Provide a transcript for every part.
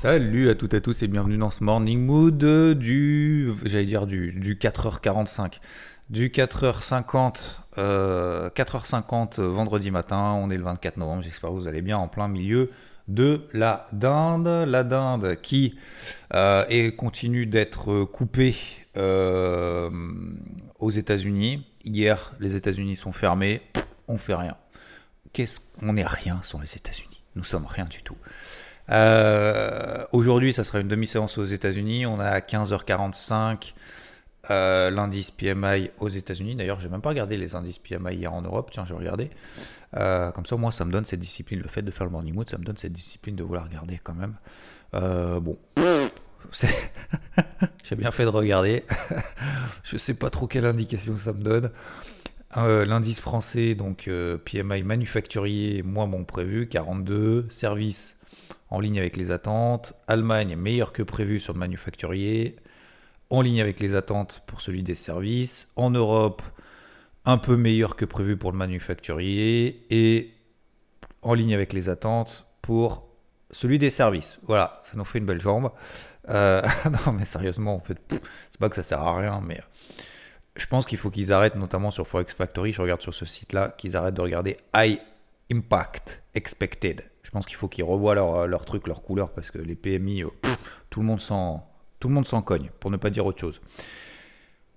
Salut à toutes et à tous et bienvenue dans ce Morning Mood du, j'allais dire du, du 4h45, du 4h50, euh, 4h50 vendredi matin, on est le 24 novembre, j'espère que vous allez bien en plein milieu de la dinde, la dinde qui euh, continue d'être coupée euh, aux États-Unis. Hier, les États-Unis sont fermés, on fait rien. Qu'est-ce on n'est rien sur les États-Unis. Nous sommes rien du tout. Euh, Aujourd'hui, ça sera une demi-séance aux États-Unis. On est à 15h45. Euh, l'indice PMI aux États-Unis. D'ailleurs, j'ai même pas regardé les indices PMI hier en Europe. Tiens, j'ai regardé. Euh, comme ça, moi, ça me donne cette discipline. Le fait de faire le morning mood, ça me donne cette discipline de vouloir regarder quand même. Euh, bon. j'ai bien fait de regarder. Je sais pas trop quelle indication ça me donne. Euh, L'indice français, donc euh, PMI manufacturier, moins bon prévu, 42. Service en ligne avec les attentes. Allemagne, meilleur que prévu sur le manufacturier. En ligne avec les attentes pour celui des services. En Europe, un peu meilleur que prévu pour le manufacturier. Et en ligne avec les attentes pour celui des services. Voilà, ça nous fait une belle jambe. Euh, non, mais sérieusement, en fait, c'est pas que ça sert à rien, mais je pense qu'il faut qu'ils arrêtent, notamment sur Forex Factory, je regarde sur ce site-là, qu'ils arrêtent de regarder High Impact Expected. Je pense qu'il faut qu'ils revoient leur, leur truc, leur couleur, parce que les PMI, euh, tout le monde s'en tout le monde s'en cogne, pour ne pas dire autre chose.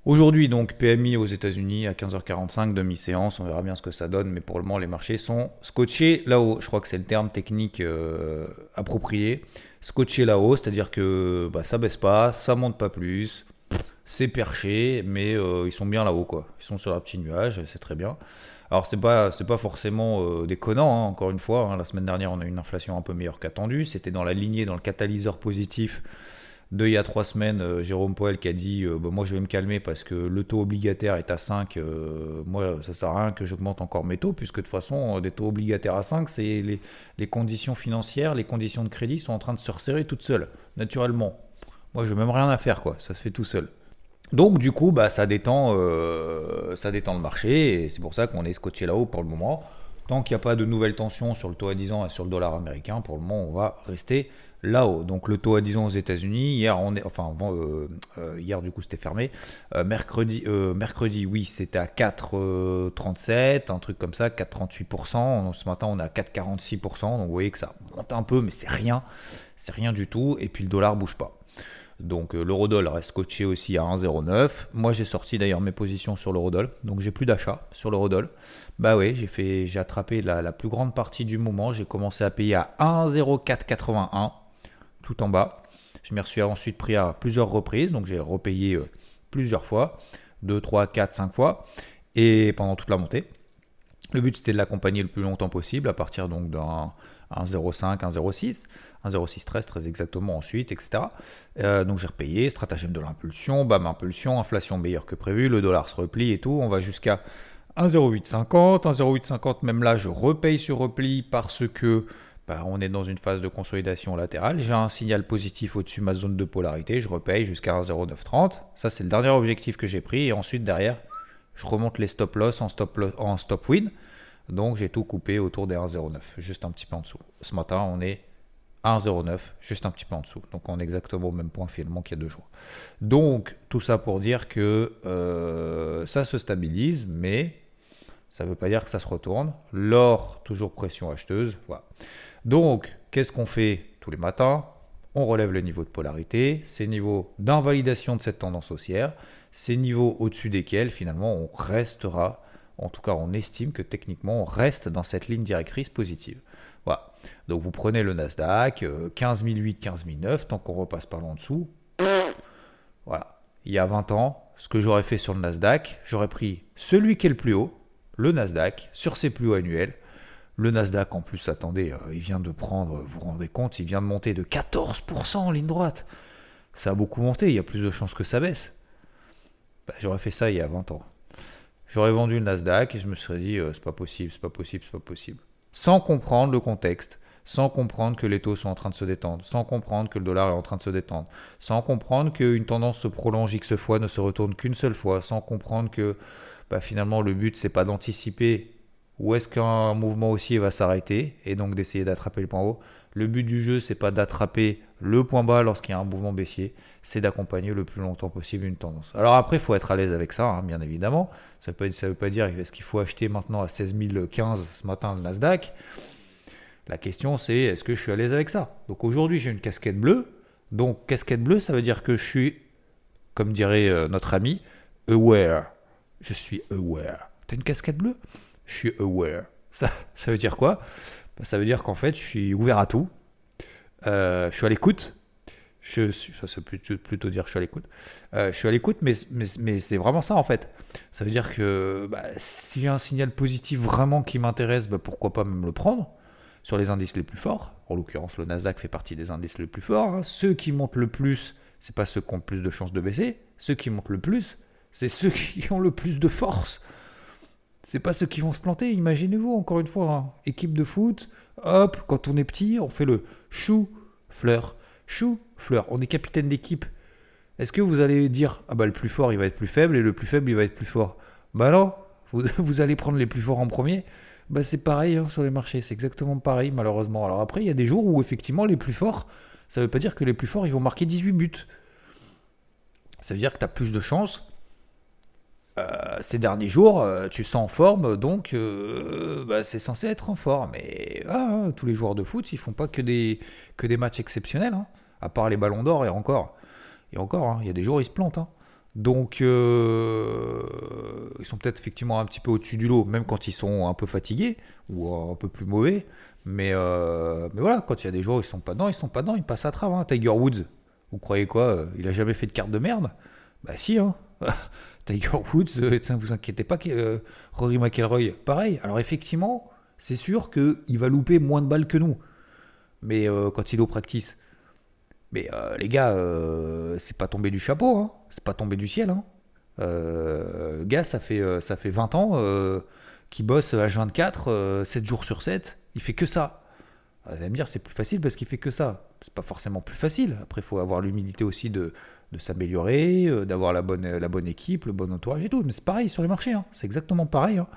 Aujourd'hui, donc, PMI aux États-Unis à 15h45, demi-séance, on verra bien ce que ça donne, mais pour le moment, les marchés sont scotchés là-haut. Je crois que c'est le terme technique euh, approprié. Scotchés là-haut, c'est-à-dire que bah, ça baisse pas, ça monte pas plus, c'est perché, mais euh, ils sont bien là-haut, quoi. Ils sont sur leur petit nuage, c'est très bien. Alors c'est pas pas forcément euh, déconnant, hein, encore une fois. hein. La semaine dernière, on a eu une inflation un peu meilleure qu'attendue. C'était dans la lignée, dans le catalyseur positif de il y a trois semaines, euh, Jérôme Poel qui a dit bah, moi je vais me calmer parce que le taux obligataire est à 5, euh, moi ça sert à rien que j'augmente encore mes taux, puisque de toute façon des taux obligataires à 5, c'est les, les conditions financières, les conditions de crédit sont en train de se resserrer toutes seules, naturellement. Moi je n'ai même rien à faire quoi, ça se fait tout seul. Donc du coup bah, ça, détend, euh, ça détend le marché et c'est pour ça qu'on est scotché là-haut pour le moment. Tant qu'il n'y a pas de nouvelles tensions sur le taux à 10 ans et sur le dollar américain, pour le moment on va rester là-haut. Donc le taux à 10 ans aux États-Unis, hier, on est, enfin, euh, euh, hier du coup c'était fermé. Euh, mercredi, euh, mercredi, oui, c'était à 4,37, un truc comme ça, 4,38%. Ce matin, on est à 4,46%. Donc vous voyez que ça monte un peu, mais c'est rien, c'est rien du tout. Et puis le dollar bouge pas. Donc euh, l'eurodoll reste coaché aussi à 1,09. Moi j'ai sorti d'ailleurs mes positions sur l'eurodoll, donc j'ai plus d'achat sur l'eurodoll. Bah oui, j'ai fait, j'ai attrapé la, plus grande partie du moment. J'ai commencé à payer à 1,0481 tout en bas. Je m'y suis ensuite pris à plusieurs reprises, donc j'ai repayé euh, plusieurs fois, 2, 3, 4, 5 fois, et pendant toute la montée. Le but c'était de l'accompagner le plus longtemps possible, à partir donc d'un 1,05, 1,06, 1,0613 très exactement ensuite, etc. Euh, donc j'ai repayé, stratagème de l'impulsion, bam impulsion, inflation meilleure que prévu, le dollar se replie et tout, on va jusqu'à 1,0850, 1,0850 même là je repaye sur repli parce que bah, on est dans une phase de consolidation latérale, j'ai un signal positif au-dessus de ma zone de polarité, je repaye jusqu'à 1,0930, ça c'est le dernier objectif que j'ai pris et ensuite derrière je remonte les stop, loss, en stop win. Donc j'ai tout coupé autour des 1,09, juste un petit peu en dessous. Ce matin, on est à 1,09, juste un petit peu en dessous. Donc on est exactement au même point finalement qu'il y a deux jours. Donc tout ça pour dire que euh, ça se stabilise, mais ça ne veut pas dire que ça se retourne. L'or, toujours pression acheteuse. Voilà. Donc qu'est-ce qu'on fait tous les matins? On relève le niveau de polarité, ces niveaux d'invalidation de cette tendance haussière, ces niveaux au-dessus desquels finalement on restera En tout cas, on estime que techniquement, on reste dans cette ligne directrice positive. Voilà. Donc vous prenez le Nasdaq, 15 008, 15 009, tant qu'on repasse par là en dessous. Voilà. Il y a 20 ans, ce que j'aurais fait sur le Nasdaq, j'aurais pris celui qui est le plus haut, le Nasdaq, sur ses plus hauts annuels. Le Nasdaq, en plus, attendez, euh, il vient de prendre, vous vous rendez compte, il vient de monter de 14% en ligne droite. Ça a beaucoup monté, il y a plus de chances que ça baisse. Bah, j'aurais fait ça il y a 20 ans. J'aurais vendu le Nasdaq et je me serais dit, euh, c'est pas possible, c'est pas possible, c'est pas possible. Sans comprendre le contexte, sans comprendre que les taux sont en train de se détendre, sans comprendre que le dollar est en train de se détendre, sans comprendre qu'une tendance se prolonge X fois, ne se retourne qu'une seule fois, sans comprendre que bah, finalement le but c'est pas d'anticiper où est-ce qu'un mouvement haussier va s'arrêter et donc d'essayer d'attraper le point haut. Le but du jeu c'est pas d'attraper le point bas lorsqu'il y a un mouvement baissier, c'est d'accompagner le plus longtemps possible une tendance. Alors après, il faut être à l'aise avec ça, hein, bien évidemment. Ça ne veut pas dire est-ce qu'il faut acheter maintenant à 16 015 ce matin le Nasdaq? La question c'est est-ce que je suis à l'aise avec ça? Donc aujourd'hui j'ai une casquette bleue. Donc casquette bleue ça veut dire que je suis, comme dirait euh, notre ami, aware. Je suis aware. T'as une casquette bleue? Je suis aware. Ça, ça veut dire quoi? Bah, Ça veut dire qu'en fait je suis ouvert à tout. Euh, je suis à l'écoute. Je suis, ça, c'est plutôt, dire je suis à l'écoute. Euh, je suis à l'écoute, mais, mais, mais, c'est vraiment ça en fait. Ça veut dire que bah, s'il y a un signal positif vraiment qui m'intéresse, bah, pourquoi pas même le prendre sur les indices les plus forts. En l'occurrence, le Nasdaq fait partie des indices les plus forts. Hein. Ceux qui montent le plus, c'est pas ceux qui ont le plus de chances de baisser. Ceux qui montent le plus, c'est ceux qui ont le plus de force. C'est pas ceux qui vont se planter. Imaginez-vous, encore une fois, hein. équipe de foot, hop, quand on est petit, on fait le chou, fleur, chou, fleur. On est capitaine d'équipe. Est-ce que vous allez dire, ah bah le plus fort il va être plus faible et le plus faible il va être plus fort? Bah non, vous, allez prendre les plus forts en premier bah, c'est pareil hein, sur les marchés, c'est exactement pareil malheureusement. Alors après, il y a des jours où effectivement les plus forts, ça ne veut pas dire que les plus forts ils vont marquer 18 buts. Ça veut dire que tu as plus de chances. Euh, ces derniers jours, euh, tu sens en forme, donc euh, bah, c'est censé être en forme. Mais hein, tous les joueurs de foot, ils font pas que des, que des matchs exceptionnels, hein. à part les ballons d'or et encore. Et encore, il y a des jours ils se plantent. Donc, euh, ils sont peut-être effectivement un petit peu au-dessus du lot, même quand ils sont un peu fatigués ou un peu plus mauvais. Mais, voilà, quand il y a des jours où ils sont pas dedans, ils sont pas dedans, ils passent à travers. Hein. Tiger Woods, vous croyez quoi Il a jamais fait de carte de merde? Bah si, hein. Tiger Woods, ne vous inquiétez pas, Rory McIlroy, pareil. Alors effectivement, c'est sûr qu'il va louper moins de balles que nous. Mais quand il est au practice, mais euh, les gars, euh, c'est pas tombé du chapeau, hein. c'est pas tombé du ciel. Hein. Euh, gars, ça fait, ça fait 20 ans qu'il bosse H24, 7 jours sur 7, il fait que ça. Vous allez me dire, c'est plus facile parce qu'il fait que ça. C'est pas forcément plus facile. Après, il faut avoir l'humilité aussi de, de s'améliorer, d'avoir la bonne, la bonne équipe, le bon entourage et tout. Mais c'est pareil sur les marchés, hein. c'est exactement pareil. Hein.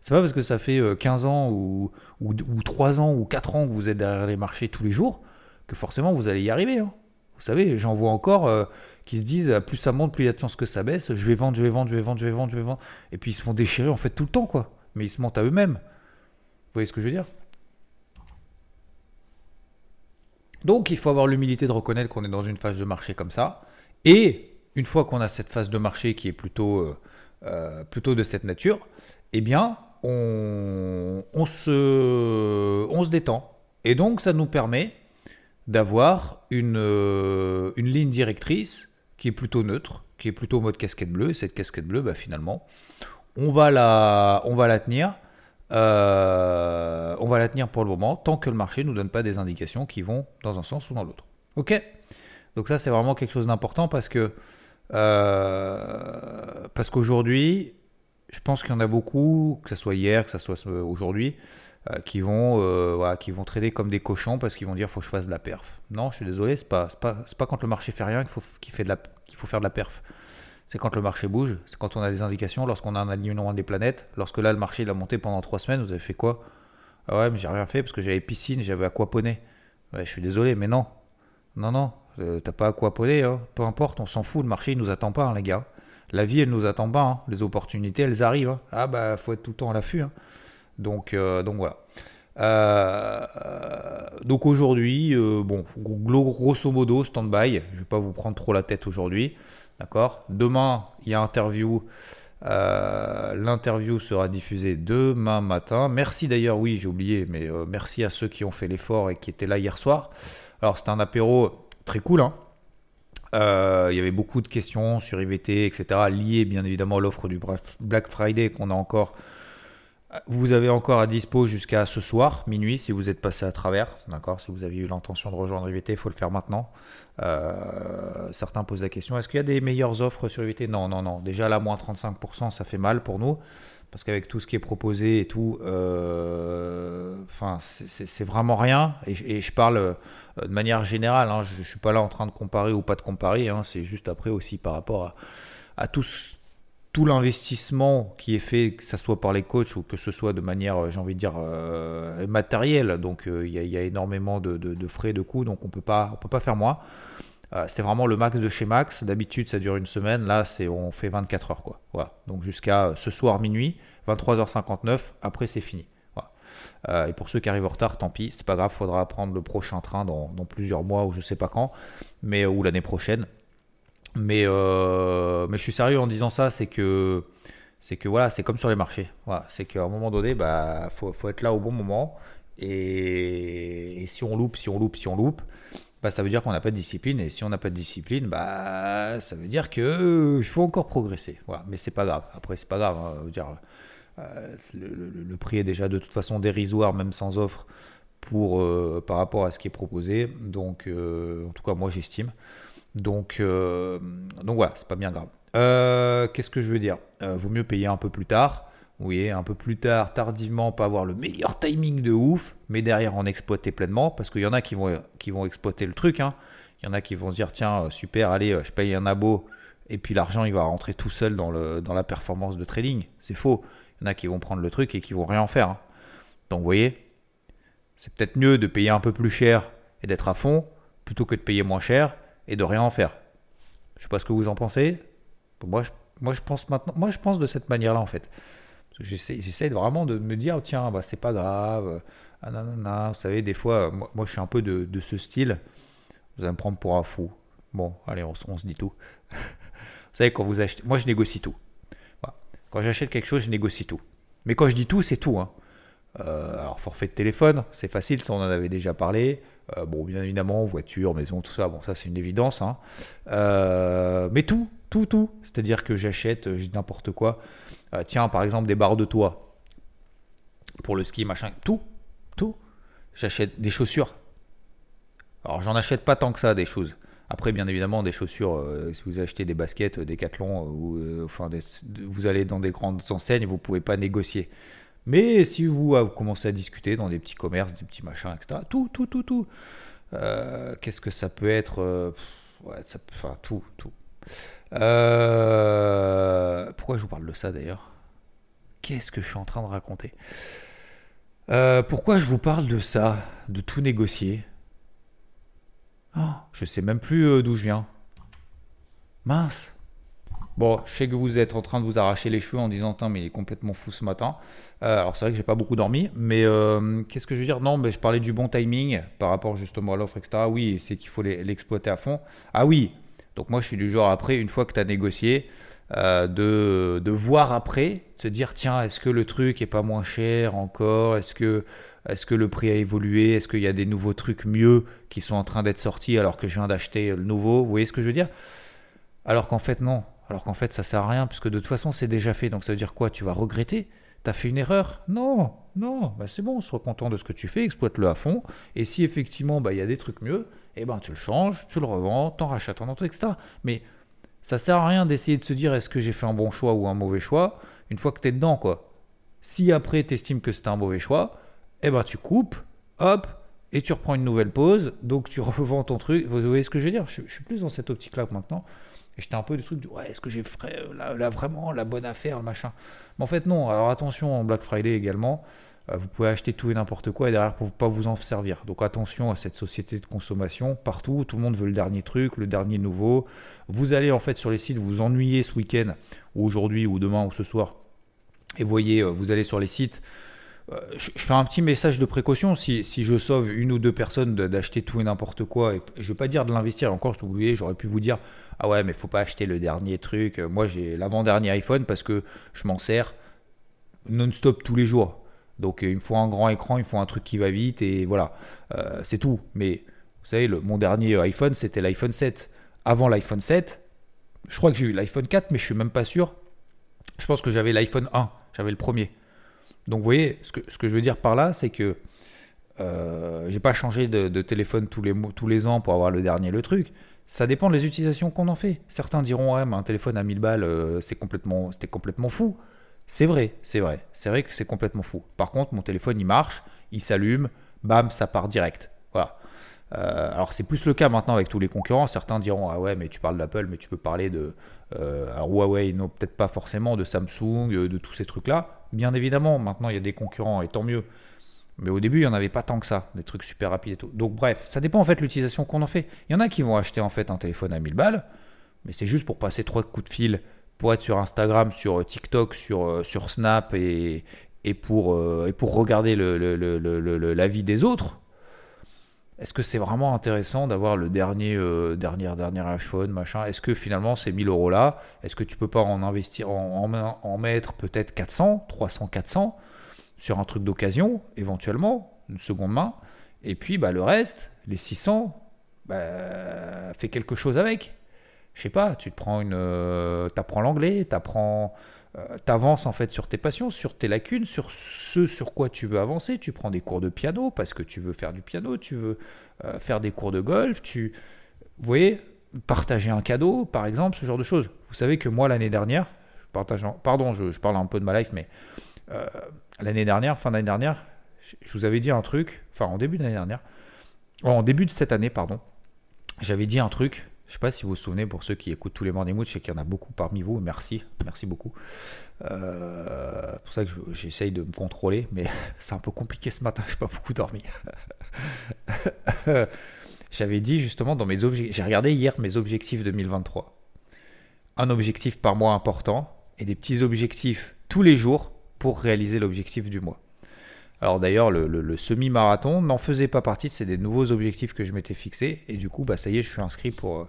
C'est pas parce que ça fait 15 ans ou, ou, ou, 3 ans ou 4 ans que vous êtes derrière les marchés tous les jours que forcément vous allez y arriver. Hein. Vous savez, j'en vois encore euh, qui se disent plus ça monte, plus il y a de chances que ça baisse. Je vais vendre, je vais vendre, je vais vendre, je vais vendre, je vais vendre. Et puis ils se font déchirer en fait tout le temps, quoi. Mais ils se mentent à eux-mêmes. Vous voyez ce que je veux dire? Donc il faut avoir l'humilité de reconnaître qu'on est dans une phase de marché comme ça. Et une fois qu'on a cette phase de marché qui est plutôt, euh, euh, plutôt de cette nature, eh bien, on, on, se, on se détend. Et donc ça nous permet d'avoir une, euh, une ligne directrice qui est plutôt neutre, qui est plutôt mode casquette bleue. Et cette casquette bleue, bah, finalement, on va la, on va la tenir. On va la tenir pour le moment tant que le marché ne nous donne pas des indications qui vont dans un sens ou dans l'autre. Ok? Donc ça c'est vraiment quelque chose d'important parce que euh, parce qu'aujourd'hui, je pense qu'il y en a beaucoup, que ce soit hier, que ce soit aujourd'hui, euh, qui vont euh, qui vont trader comme des cochons parce qu'ils vont dire faut que je fasse de la perf. Non, je suis désolé, c'est pas pas, pas quand le marché fait rien qu'il faut qu'il faut faire de la perf. C'est quand le marché bouge, c'est quand on a des indications, lorsqu'on a un alignement des planètes, lorsque là le marché il a monté pendant trois semaines, vous avez fait quoi? Ah ouais, mais j'ai rien fait parce que j'avais piscine, j'avais aquaponé. Ouais, je suis désolé, mais non, non non, euh, t'as pas aquaponé, hein. peu importe, on s'en fout, le marché il nous attend pas, hein, les gars. La vie elle nous attend pas, hein. les opportunités elles arrivent. Hein. Ah bah faut être tout le temps à l'affût. Donc, euh, donc voilà. Euh, donc aujourd'hui, bon, grosso modo, stand-by. Je ne vais pas vous prendre trop la tête aujourd'hui. D'accord Demain, il y a interview L'interview sera diffusée demain matin. Merci d'ailleurs, oui, j'ai oublié, mais merci à ceux qui ont fait l'effort et qui étaient là hier soir. Alors, c'était un apéro très cool, hein. Euh, il y avait beaucoup de questions sur IVT, etc., liées bien évidemment à l'offre du Black Friday qu'on a encore. Vous avez encore à dispo jusqu'à ce soir, minuit, si vous êtes passé à travers. D'accord? Si vous aviez eu l'intention de rejoindre IVT, il faut le faire maintenant. Euh, certains posent la question est-ce qu'il y a des meilleures offres sur IVT Non, non, non. Déjà, là, moins 35%, ça fait mal pour nous. Parce qu'avec tout ce qui est proposé et tout, euh, enfin, c'est vraiment rien. Et, je parle euh, de manière générale, hein, je ne suis pas là en train de comparer ou pas de comparer, hein, c'est juste après aussi par rapport à, tout, l'investissement qui est fait, que ce soit par les coachs ou que ce soit de manière, euh, j'ai envie de dire, matérielle. Donc il y, a énormément de, frais, de coûts, donc on ne peut pas faire moins. C'est vraiment le max de chez Max. D'habitude, ça dure une semaine. Là, c'est on fait 24 heures. Quoi. Voilà. Donc jusqu'à ce soir minuit, 23h59. Après, c'est fini. Euh, et pour ceux qui arrivent en retard, tant pis, c'est pas grave, faudra prendre le prochain train dans, plusieurs mois ou je sais pas quand, mais ou l'année prochaine. Mais, euh, mais je suis sérieux en disant ça, c'est que c'est que voilà, c'est comme sur les marchés. Voilà, c'est qu'à un moment donné, bah faut, faut, être là au bon moment. Et, si on loupe, si on loupe, si on loupe, bah, ça veut dire qu'on n'a pas de discipline. Et si on n'a pas de discipline, bah ça veut dire que il faut encore progresser. Voilà, mais c'est pas grave. Après, c'est pas grave. Hein, dire, euh, le, prix est déjà de toute façon dérisoire, même sans offre, pour, euh, par rapport à ce qui est proposé. Donc, euh, en tout cas, moi, j'estime. Donc, donc voilà, c'est pas bien grave. Qu'est-ce que je veux dire? Vaut mieux payer un peu plus tard. Oui, un peu plus tard, tardivement, pas avoir le meilleur timing de ouf, mais derrière en exploiter pleinement, parce qu'il y en a qui vont, exploiter le truc. Hein. Il y en a qui vont dire, tiens, super, allez, je paye un abo, et puis l'argent, il va rentrer tout seul dans, la performance de trading. C'est faux. Il y en a qui vont prendre le truc et qui vont rien faire. Hein. Donc vous voyez, c'est peut-être mieux de payer un peu plus cher et d'être à fond plutôt que de payer moins cher et de rien en faire. Je sais pas ce que vous en pensez. Moi, je, moi, je pense maintenant, moi, je pense de cette manière-là en fait. J'essaie vraiment de me dire, tiens, bah, c'est pas grave. Ah, vous savez, des fois, moi, je suis un peu de, ce style. Vous allez me prendre pour un fou. Bon, allez, on, on se dit tout. vous savez, quand vous achetez, moi, je négocie tout. Quand j'achète quelque chose, je négocie tout. Mais quand je dis tout, c'est tout. Hein. Euh, alors, forfait de téléphone, c'est facile, ça on en avait déjà parlé. Euh, bon, bien évidemment, voiture, maison, tout ça, bon, ça c'est une évidence. Hein. Euh, mais tout, tout, tout. C'est-à-dire que j'achète n'importe quoi. tiens, par exemple, des barres de toit pour le ski, machin, tout, tout. J'achète des chaussures. Alors, j'en achète pas tant que ça, des choses. Après, bien évidemment, des chaussures, euh, si vous achetez des baskets, des euh, euh, enfin, vous allez dans des grandes enseignes, vous ne pouvez pas négocier. Mais si vous, commencez à discuter dans des petits commerces, des petits machins, etc., tout, tout, tout, tout. Qu'est-ce que ça peut être ouais, ça, Enfin, tout, tout. pourquoi je vous parle de ça d'ailleurs? Qu'est-ce que je suis en train de raconter? Pourquoi je vous parle de ça De tout négocier? Oh, je sais même plus euh, d'où je viens. Mince. Bon, je sais que vous êtes en train de vous arracher les cheveux en disant mais il est complètement fou ce matin. Euh, alors, c'est vrai que j'ai pas beaucoup dormi, mais euh, qu'est-ce que je veux dire? Non, mais je parlais du bon timing par rapport justement à l'offre, etc. Oui, c'est qu'il faut l'exploiter à fond. Ah oui, donc moi je suis du genre après, une fois que tu as négocié, de, de, voir après, se dire Tiens, est-ce que le truc est pas moins cher encore? Est-ce que est-ce que le prix a évolué? Est-ce qu'il y a des nouveaux trucs mieux qui sont en train d'être sortis alors que je viens d'acheter le nouveau? Vous voyez ce que je veux dire? Alors qu'en fait, non. Alors qu'en fait, ça sert à rien, puisque de toute façon, c'est déjà fait. Donc ça veut dire quoi? Tu vas regretter? T'as fait une erreur? Non, non, bah c'est bon, sois content de ce que tu fais, exploite-le à fond. Et si effectivement, bah, il y a des trucs mieux, eh ben, tu le changes, tu le revends, t'en rachètes un autre, etc. Mais ça sert à rien d'essayer de se dire est-ce que j'ai fait un bon choix ou un mauvais choix une fois que tu es dedans, quoi. Si après tu estimes que c'était un mauvais choix, eh ben tu coupes, hop, et tu reprends une nouvelle pause, donc tu revends ton truc. Vous voyez ce que je veux dire? Je, suis plus dans cette optique-là maintenant. Et j'étais un peu du truc du ouais, est-ce que j'ai fait là, vraiment la bonne affaire, le machin Mais en fait, non. Alors attention en Black Friday également. Euh, vous pouvez acheter tout et n'importe quoi et derrière pour pas vous en servir. Donc attention à cette société de consommation. Partout, tout le monde veut le dernier truc, le dernier nouveau. Vous allez en fait sur les sites, vous vous ennuyez ce week-end, ou aujourd'hui, ou demain, ou ce soir. Et voyez, euh, vous allez sur les sites, je, fais un petit message de précaution. Si, si je sauve une ou deux personnes d'acheter tout et n'importe quoi, et, je ne veux pas dire de l'investir, encore, vous voulez, j'aurais pu vous dire Ah ouais, mais faut pas acheter le dernier truc. Moi, j'ai l'avant-dernier iPhone parce que je m'en sers non-stop tous les jours. Donc, il me faut un grand écran, il me faut un truc qui va vite, et voilà, c'est tout. Mais vous savez, le, mon dernier iPhone, c'était l'iPhone 7. Avant l'iPhone 7, je crois que j'ai eu l'iPhone 4, mais je suis même pas sûr. Je pense que j'avais l'iPhone 1, j'avais le premier. Donc vous voyez, ce que, je veux dire par là, c'est que euh, j'ai pas changé de, téléphone tous les, tous les ans pour avoir le dernier le truc. Ça dépend des utilisations qu'on en fait. Certains diront ouais, mais un téléphone à 1000 balles, euh, c'est complètement, c'était complètement fou. C'est vrai, c'est vrai, c'est vrai que c'est complètement fou. Par contre, mon téléphone il marche, il s'allume, bam, ça part direct. Euh, alors c'est plus le cas maintenant avec tous les concurrents. Certains diront ah ouais mais tu parles d'Apple mais tu peux parler de euh, Huawei non peut-être pas forcément de Samsung euh, de tous ces trucs là. Bien évidemment maintenant il y a des concurrents et tant mieux. Mais au début il n'y en avait pas tant que ça des trucs super rapides et tout. Donc bref ça dépend en fait l'utilisation qu'on en fait. Il y en a qui vont acheter en fait un téléphone à 1000 balles mais c'est juste pour passer trois coups de fil pour être sur Instagram, sur TikTok, sur, Snap et, et, pour, et pour regarder le, la vie des autres est-ce que c'est vraiment intéressant d'avoir le dernier, euh, dernier, dernier iPhone, Est-ce que finalement ces 1000 euros là, est-ce que tu peux pas en investir, en, mettre peut-être 400, 300, 400 sur un truc d'occasion, éventuellement, une seconde main, et puis bah, le reste, les 600, bah, fais quelque chose avec. Je sais pas, tu te prends une, euh, apprends l'anglais, tu apprends euh, t'avances en fait sur tes passions, sur tes lacunes, sur ce sur quoi tu veux avancer. Tu prends des cours de piano parce que tu veux faire du piano, tu veux euh, faire des cours de golf, tu, vous voyez, partager un cadeau, par exemple, ce genre de choses. Vous savez que moi l'année dernière, pardon, je, parle un peu de ma life, mais euh, l'année dernière, fin d'année dernière, je vous avais dit un truc, enfin en début d'année dernière, en début de cette année, pardon, j'avais dit un truc je ne sais pas si vous vous souvenez, pour ceux qui écoutent tous les Morning je sais qu'il y en a beaucoup parmi vous. Merci, merci beaucoup. Euh, pour ça que j'essaye de me contrôler, mais c'est un peu compliqué ce matin, je n'ai pas beaucoup dormi. J'avais dit justement dans mes objectifs, j'ai regardé hier mes objectifs 2023. Un objectif par mois important et des petits objectifs tous les jours pour réaliser l'objectif du mois. Alors d'ailleurs, le, semi-marathon n'en faisait pas partie, c'est des nouveaux objectifs que je m'étais fixés. Et du coup, bah, ça y est, je suis inscrit pour,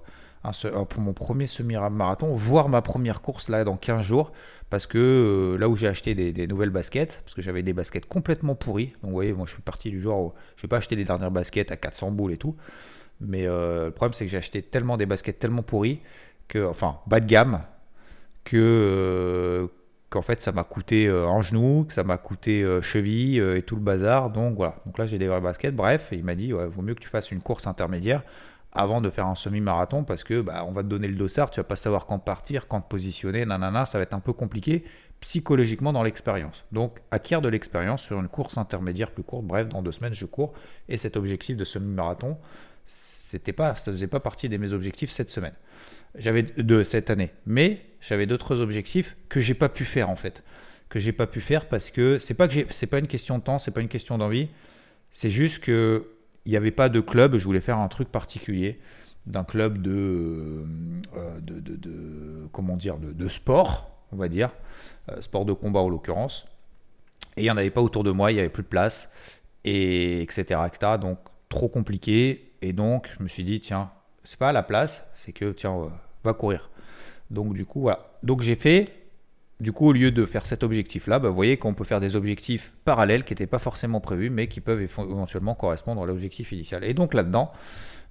euh, euh, mon premier semi-marathon, voire ma première course là dans 15 jours. Parce que euh, là où j'ai acheté des, nouvelles baskets, parce que j'avais des baskets complètement pourries. Donc vous voyez, moi je suis parti du genre où je vais pas acheter les dernières baskets à 400 boules et tout. Mais le problème c'est que j'ai acheté tellement des baskets tellement pourries, que, enfin bas de gamme, que qu'en fait ça m'a coûté euh, en genou, que ça m'a coûté euh, cheville euh, et tout le bazar. Donc voilà, donc là j'ai des vrais baskets. Bref, il m'a dit vaut mieux que tu fasses une course intermédiaire avant de faire un semi-marathon parce que bah, on va te donner le dossard, tu vas pas savoir quand partir, quand te positionner, nanana, ça va être un peu compliqué psychologiquement dans l'expérience. Donc acquiert de l'expérience sur une course intermédiaire plus courte. Bref, dans deux semaines je cours et cet objectif de semi-marathon, c'était pas, ça faisait pas partie de mes objectifs cette semaine. J'avais de cette année, mais j'avais d'autres objectifs que j'ai pas pu faire en fait, que j'ai pas pu faire parce que c'est pas que c'est pas une question de temps, c'est pas une question d'envie, c'est juste que il n'y avait pas de club. Je voulais faire un truc particulier d'un club de, euh, de, de, comment dire de, sport, on va dire, euh, sport de combat en l'occurrence. Et il n'y en avait pas autour de moi, il n'y avait plus de place, et etc., etc. Donc trop compliqué. Et donc je me suis dit tiens, c'est pas la place, c'est que tiens, euh, va courir. Donc du coup, voilà. Donc j'ai fait, du coup, au lieu de faire cet objectif-là, bah, vous voyez qu'on peut faire des objectifs parallèles qui n'étaient pas forcément prévus, mais qui peuvent éventuellement correspondre à l'objectif initial. Et donc là-dedans,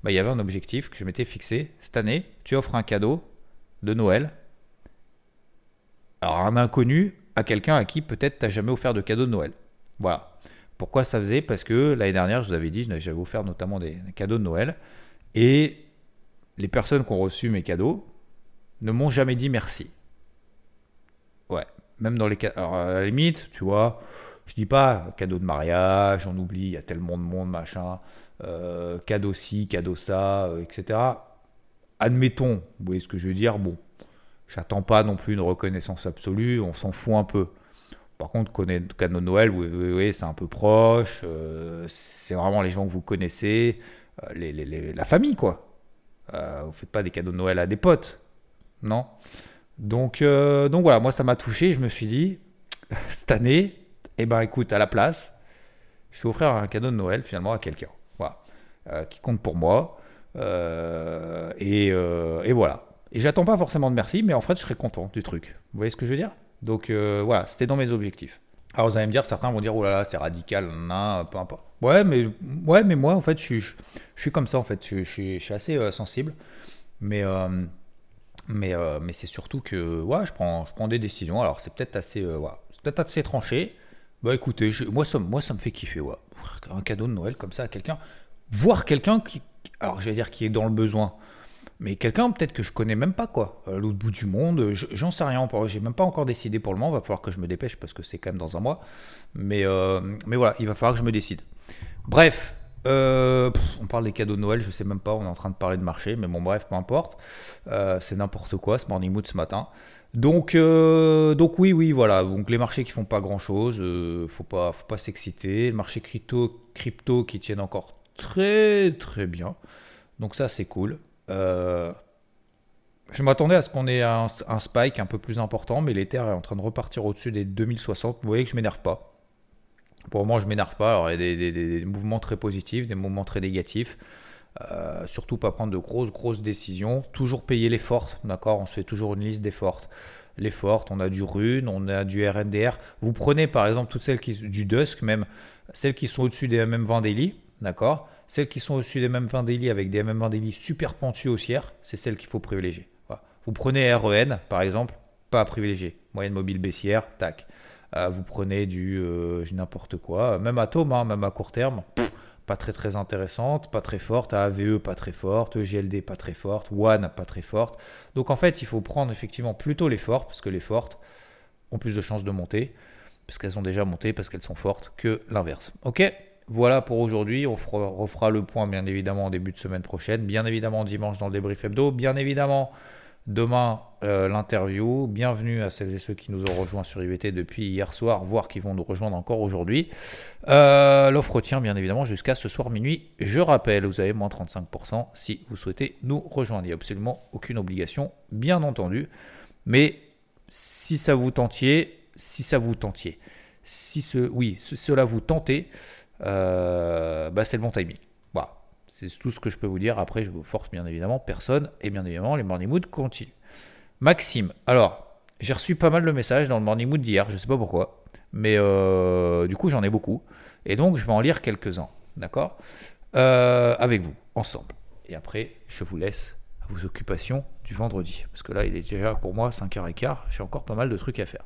bah, il y avait un objectif que je m'étais fixé. Cette année, tu offres un cadeau de Noël. Alors un inconnu à quelqu'un à qui peut-être tu n'as jamais offert de cadeau de Noël. Voilà. Pourquoi ça faisait? Parce que l'année dernière, je vous avais dit, j'avais offert notamment des cadeaux de Noël. Et les personnes qui ont reçu mes cadeaux, ne m'ont jamais dit merci. Ouais, même dans les cas. Alors, à la limite, tu vois, je dis pas cadeau de mariage, on oublie, il y a tellement de monde, machin, euh, cadeau ci, cadeau ça, euh, etc. Admettons, vous voyez ce que je veux dire, bon, j'attends pas non plus une reconnaissance absolue, on s'en fout un peu. Par contre, cadeau de Noël, vous voyez, c'est un peu proche, euh, c'est vraiment les gens que vous connaissez, la famille, quoi. Vous faites pas des cadeaux de Noël à des potes. Non? Donc, euh, donc voilà, moi ça m'a touché. Je me suis dit, cette année, Eh ben écoute, à la place, je vais offrir un cadeau de Noël finalement à quelqu'un. Voilà. Euh, qui compte pour moi. Euh, et, euh, et, voilà. Et j'attends pas forcément de merci, mais en fait, je serais content du truc. Vous voyez ce que je veux dire? Donc voilà, c'était dans mes objectifs. Alors vous allez me dire, certains vont dire, oh là là, c'est radical, non, peu importe. Ouais, mais, ouais, mais moi, en fait, je suis, je, suis comme ça, en fait. Je, je, je suis assez sensible. Mais, mais, mais c'est surtout que ouais, je, prends, je prends des décisions. Alors c'est peut-être assez, voilà, peut-être assez tranché. Bah écoutez, moi, ça, moi ça me fait kiffer, ouais. Un cadeau de Noël comme ça à quelqu'un. Voir quelqu'un qui, alors j'allais dire qui est dans le besoin, mais quelqu'un peut-être que je connais même pas quoi, à l'autre bout du monde, j'en sais rien, j'ai même pas encore décidé pour le moment, va falloir que je me dépêche parce que c'est quand même dans un mois, mais, euh, voilà, il va falloir que je me décide. Bref, euh, on parle des cadeaux de Noël, je sais même pas, on est en train de parler de marché, mais bon bref, peu importe, euh, c'est n'importe quoi ce morning mood ce matin. Donc, euh, donc oui, oui, voilà. Donc les marchés qui font pas grand chose, euh, faut pas, faut pas s'exciter. Le marché crypto, crypto qui tiennent encore très très bien. Donc ça c'est cool. Euh, je m'attendais à ce qu'on ait un, spike un peu plus important, mais l'Ether est en train de repartir au-dessus des 2060. Vous voyez que je m'énerve pas. Pour moment, je m'énerve pas. Alors, il y a des, mouvements très positifs, des mouvements très négatifs. Euh, surtout pas prendre de grosses, grosses décisions. Toujours payer les fortes, d'accord? On se fait toujours une liste des fortes. Les fortes, on a du Rune, on a du RNDR. Vous prenez par exemple toutes celles qui du Dusk, même celles qui sont au-dessus des MM20 daily, d'accord? Celles qui sont au-dessus des MM20 daily avec des MM20 daily super pentues haussières, c'est celles qu'il faut privilégier. Vous prenez REN par exemple, pas à privilégier. Moyenne mobile baissière, tac. Euh, vous prenez du euh, n'importe quoi, même Atom, hein, même à court terme pas très très intéressante, pas très forte, AVE pas très forte, GLD pas très forte, One pas très forte. Donc en fait, il faut prendre effectivement plutôt les fortes, parce que les fortes ont plus de chances de monter, parce qu'elles ont déjà monté, parce qu'elles sont fortes, que l'inverse. Ok? Voilà pour aujourd'hui, on refera le point bien évidemment en début de semaine prochaine, bien évidemment dimanche dans le débrief hebdo, bien évidemment Demain, euh, l'interview. Bienvenue à celles et ceux qui nous ont rejoints sur IVT depuis hier soir, voire qui vont nous rejoindre encore aujourd'hui. Euh, l'offre tient bien évidemment jusqu'à ce soir minuit. Je rappelle, vous avez moins 35% si vous souhaitez nous rejoindre. Il n'y a absolument aucune obligation, bien entendu. Mais si ça vous tentiez, si ça vous tentiez, si ce, oui, cela vous tentait, euh, bah c'est le bon timing. C'est tout ce que je peux vous dire. Après, je vous force bien évidemment personne. Et bien évidemment, les morning mood continuent. Maxime, alors, j'ai reçu pas mal de messages dans le morning mood d'hier, je sais pas pourquoi. Mais euh, du coup, j'en ai beaucoup. Et donc, je vais en lire quelques-uns. D'accord? Euh, Avec vous, ensemble. Et après, je vous laisse à vos occupations du vendredi. Parce que là, il est déjà pour moi 5h15. J'ai encore pas mal de trucs à faire.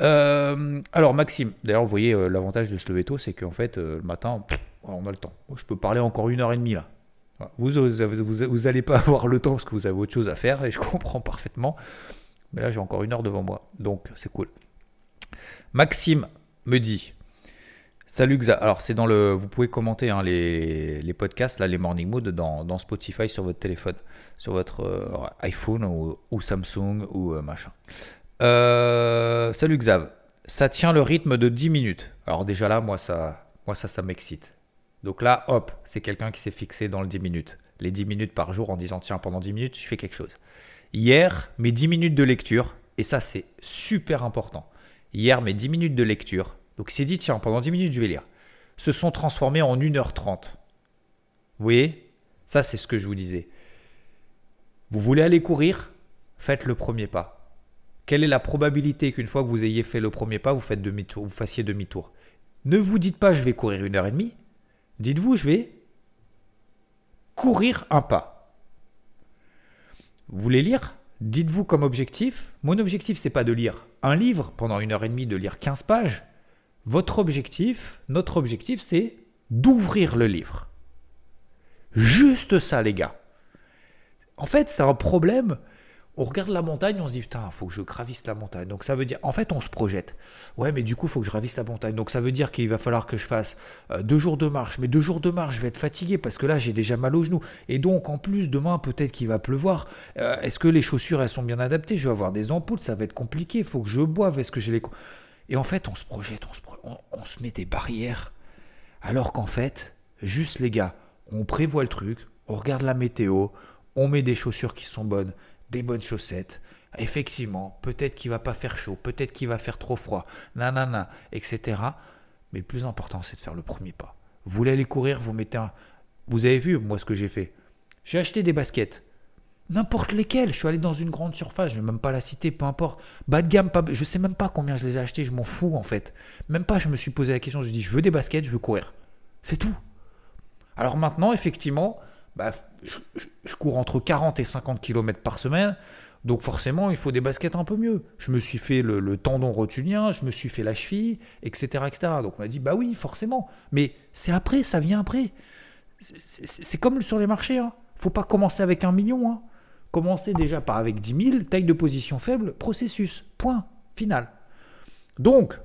Euh, alors Maxime, d'ailleurs vous voyez l'avantage de se lever tôt, c'est qu'en fait le matin, on a le temps. Je peux parler encore une heure et demie là. Vous, vous, allez pas avoir le temps parce que vous avez autre chose à faire et je comprends parfaitement. Mais là, j'ai encore une heure devant moi, donc c'est cool. Maxime me dit Salut Xa. Alors, c'est dans le. Vous pouvez commenter hein, les, podcasts, là, les Morning Mood dans, Spotify sur votre téléphone, sur votre euh, iPhone ou, Samsung ou euh, machin. Euh, salut Xav. Ça tient le rythme de 10 minutes. Alors, déjà là, moi, ça, moi, ça, ça m'excite. Donc là, hop, c'est quelqu'un qui s'est fixé dans le 10 minutes. Les 10 minutes par jour en disant tiens, pendant 10 minutes, je fais quelque chose. Hier, mes 10 minutes de lecture, et ça c'est super important. Hier, mes 10 minutes de lecture, donc il s'est dit tiens, pendant 10 minutes, je vais lire, se sont transformées en 1h30. Vous voyez? Ça, c'est ce que je vous disais. Vous voulez aller courir? Faites le premier pas. Quelle est la probabilité qu'une fois que vous ayez fait le premier pas, vous, fassiez demi-tour? Ne vous dites pas je vais courir une heure et demie. Dites-vous, je vais courir un pas. Vous voulez lire? Dites-vous comme objectif, mon objectif c'est pas de lire un livre pendant une heure et demie, de lire 15 pages. Votre objectif, notre objectif c'est d'ouvrir le livre. Juste ça les gars. En fait c'est un problème on regarde la montagne, on se dit putain, faut que je gravisse la montagne. Donc ça veut dire, en fait, on se projette. Ouais, mais du coup, faut que je gravisse la montagne. Donc ça veut dire qu'il va falloir que je fasse euh, deux jours de marche. Mais deux jours de marche, je vais être fatigué parce que là, j'ai déjà mal aux genoux. Et donc, en plus, demain, peut-être qu'il va pleuvoir. Euh, est-ce que les chaussures, elles sont bien adaptées? Je vais avoir des ampoules, ça va être compliqué. Faut que je boive. Est-ce que j'ai les. Et en fait, on se projette, on se met des barrières. Alors qu'en fait, juste les gars, on prévoit le truc, on regarde la météo, on met des chaussures qui sont bonnes des bonnes chaussettes, Effectivement, peut-être qu'il va pas faire chaud, peut-être qu'il va faire trop froid, nanana, etc. Mais le plus important, c'est de faire le premier pas. Vous voulez aller courir, vous mettez un. Vous avez vu, moi, ce que j'ai fait J'ai acheté des baskets. N'importe lesquelles. Je suis allé dans une grande surface, je ne vais même pas la citer, peu importe. Bas de gamme, je sais même pas combien je les ai achetés, je m'en fous en fait. Même pas, je me suis posé la question, je dis, je veux des baskets, je veux courir. C'est tout. Alors maintenant, effectivement, bah, je, cours entre 40 et 50 km par semaine. Donc forcément, il faut des baskets un peu mieux. Je me suis fait le, tendon rotulien, je me suis fait la cheville, etc., etc. Donc on m'a dit, bah oui, forcément. Mais c'est après, ça vient après. C'est comme sur les marchés. Hein. faut pas commencer avec un million. Hein. Commencez déjà par avec 10 000, taille de position faible, processus. Point. Final. Donc,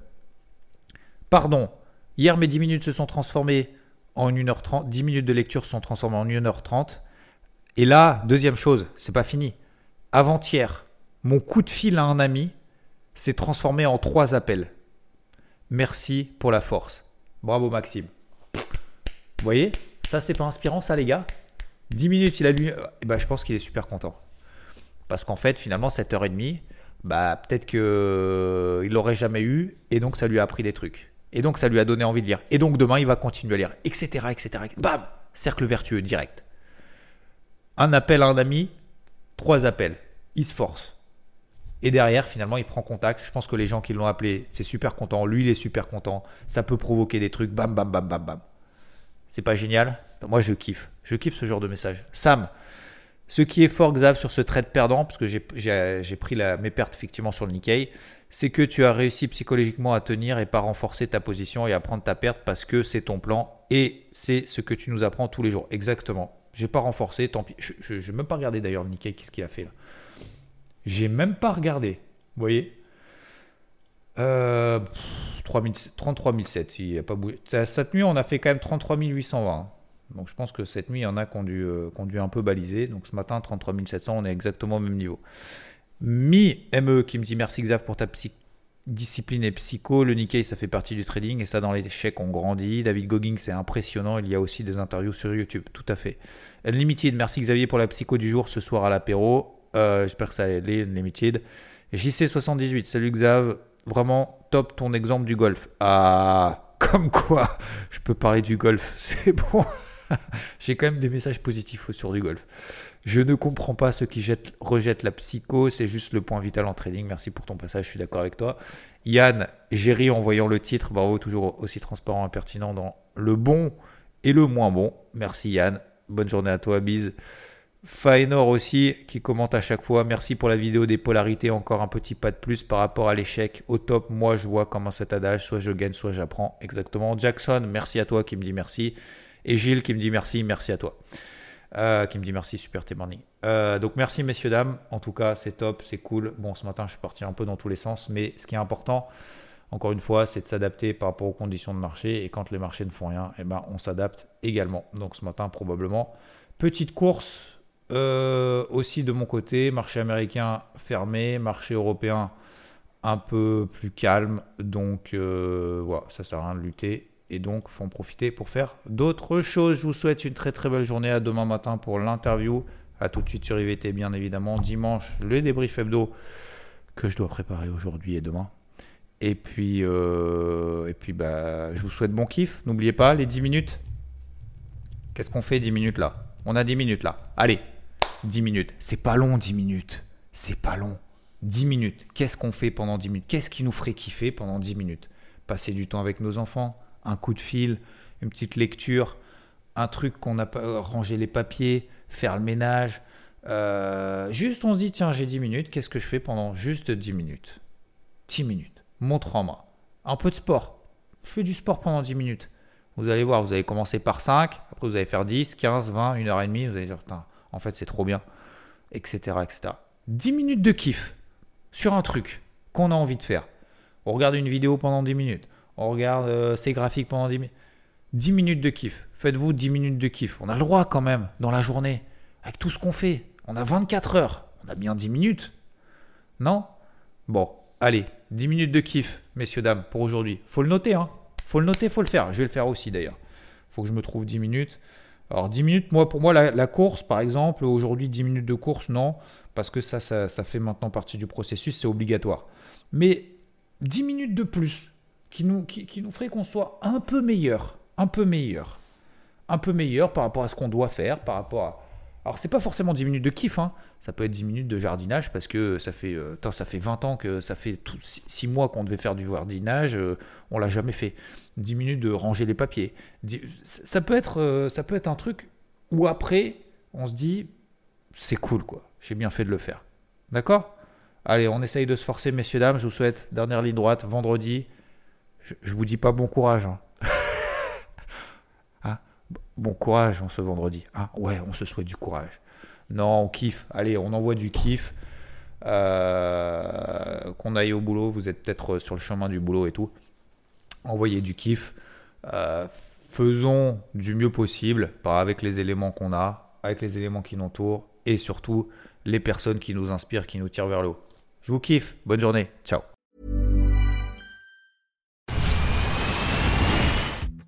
pardon, hier mes 10 minutes se sont transformées en 1h30, 10 minutes de lecture se sont transformées en 1h30. Et là, deuxième chose, c'est pas fini. Avant-hier, mon coup de fil à un ami s'est transformé en trois appels. Merci pour la force. Bravo Maxime. Vous voyez Ça, c'est pas inspirant, ça, les gars 10 minutes, il a lu. Eh je pense qu'il est super content. Parce qu'en fait, finalement, 7h30, bah, peut-être qu'il ne l'aurait jamais eu. Et donc, ça lui a appris des trucs. Et donc, ça lui a donné envie de lire. Et donc, demain, il va continuer à lire, etc. etc. Bam Cercle vertueux, direct. Un appel à un ami, trois appels. Il se force. Et derrière, finalement, il prend contact. Je pense que les gens qui l'ont appelé, c'est super content. Lui, il est super content. Ça peut provoquer des trucs. Bam, bam, bam, bam, bam. C'est pas génial? Moi, je kiffe. Je kiffe ce genre de message. Sam, ce qui est fort, Xav, sur ce trade perdant, parce que j'ai pris la, mes pertes effectivement sur le Nikkei, c'est que tu as réussi psychologiquement à tenir et pas renforcer ta position et à prendre ta perte parce que c'est ton plan et c'est ce que tu nous apprends tous les jours. Exactement. J'ai pas renforcé, tant pis. Je n'ai même pas regardé d'ailleurs le Nikkei, qu'est-ce qu'il a fait là. J'ai même pas regardé. Vous voyez euh, 33 007, il a pas bougé. Cette nuit, on a fait quand même 33 820. Donc je pense que cette nuit, il y en a qui ont dû, euh, un peu baliser. Donc ce matin, 33 700, on est exactement au même niveau. Mi ME qui me dit merci Xav pour ta discipline et psycho. Le Nikkei, ça fait partie du trading et ça dans les chèques, on grandit. David Gogging, c'est impressionnant. Il y a aussi des interviews sur YouTube, tout à fait. Limited, merci Xavier pour la psycho du jour ce soir à l'apéro. Euh, j'espère que ça allait, Limited. JC78, salut Xav. Vraiment top ton exemple du golf. Ah, comme quoi, je peux parler du golf, c'est bon. J'ai quand même des messages positifs sur du golf. Je ne comprends pas ceux qui jettent, rejettent la psycho, c'est juste le point vital en trading. Merci pour ton passage, je suis d'accord avec toi. Yann, j'ai ri en voyant le titre, bravo, toujours aussi transparent et pertinent dans le bon et le moins bon. Merci Yann, bonne journée à toi, bise. Faenor aussi qui commente à chaque fois. Merci pour la vidéo des polarités. Encore un petit pas de plus par rapport à l'échec. Au top, moi je vois comment cet adage, soit je gagne, soit j'apprends. Exactement. Jackson, merci à toi qui me dit merci. Et Gilles qui me dit merci, merci à toi. Euh, qui me dit merci, super tes euh, donc merci messieurs, dames. En tout cas, c'est top, c'est cool. Bon, ce matin, je suis parti un peu dans tous les sens, mais ce qui est important, encore une fois, c'est de s'adapter par rapport aux conditions de marché. Et quand les marchés ne font rien, eh ben, on s'adapte également. Donc ce matin, probablement, petite course euh, aussi de mon côté, marché américain fermé, marché européen un peu plus calme. Donc voilà, ça sert à rien de lutter et donc faut en profiter pour faire d'autres choses. Je vous souhaite une très très belle journée. À demain matin pour l'interview. À tout de suite sur IVT, bien évidemment. Dimanche, le débrief hebdo que je dois préparer aujourd'hui et demain. Et puis, euh, et puis bah, je vous souhaite bon kiff. N'oubliez pas les 10 minutes. Qu'est-ce qu'on fait 10 minutes là? On a 10 minutes là. Allez, 10 minutes. C'est pas long 10 minutes. C'est pas long. 10 minutes. Qu'est-ce qu'on fait pendant 10 minutes? Qu'est-ce qui nous ferait kiffer pendant 10 minutes? Passer du temps avec nos enfants, un coup de fil, une petite lecture, un truc qu'on n'a pas rangé les papiers, faire le ménage. Euh, juste, on se dit, tiens, j'ai 10 minutes, qu'est-ce que je fais pendant juste 10 minutes? 10 minutes, montre en main. Un peu de sport. Je fais du sport pendant 10 minutes. Vous allez voir, vous allez commencer par 5, après vous allez faire 10, 15, 20, 1 heure et demie, vous allez dire, putain, en fait, c'est trop bien, etc., etc. 10 minutes de kiff sur un truc qu'on a envie de faire. On regarde une vidéo pendant 10 minutes on regarde euh, ces graphiques pendant 10 minutes. 10 minutes de kiff. Faites-vous 10 minutes de kiff. On a le droit quand même dans la journée, avec tout ce qu'on fait. On a 24 heures. On a bien 10 minutes. Non? Bon, allez, 10 minutes de kiff, messieurs, dames, pour aujourd'hui. Faut le noter, hein. Faut le noter, faut le faire. Je vais le faire aussi d'ailleurs. Faut que je me trouve 10 minutes. Alors 10 minutes, moi pour moi la, course par exemple, aujourd'hui 10 minutes de course, non, parce que ça, ça, ça fait maintenant partie du processus, c'est obligatoire. Mais 10 minutes de plus qui nous, qui, nous ferait qu'on soit un peu meilleur, un peu meilleur, un peu meilleur par rapport à ce qu'on doit faire, par rapport à... Alors c'est pas forcément 10 minutes de kiff, hein. ça peut être 10 minutes de jardinage parce que ça fait, euh, ça fait 20 ans que ça fait 6 mois qu'on devait faire du jardinage, euh, on l'a jamais fait. 10 minutes de ranger les papiers. Ça peut être, euh, ça peut être un truc où après on se dit c'est cool quoi, j'ai bien fait de le faire. D'accord? Allez, on essaye de se forcer messieurs dames, je vous souhaite dernière ligne droite vendredi. Je, vous dis pas bon courage. Hein. bon courage en ce vendredi. Ah ouais, on se souhaite du courage. Non, on kiffe. Allez, on envoie du kiff. Euh, qu'on aille au boulot, vous êtes peut-être sur le chemin du boulot et tout. Envoyez du kiff. Euh, faisons du mieux possible avec les éléments qu'on a, avec les éléments qui nous entourent et surtout les personnes qui nous inspirent, qui nous tirent vers le haut. Je vous kiffe. Bonne journée. Ciao.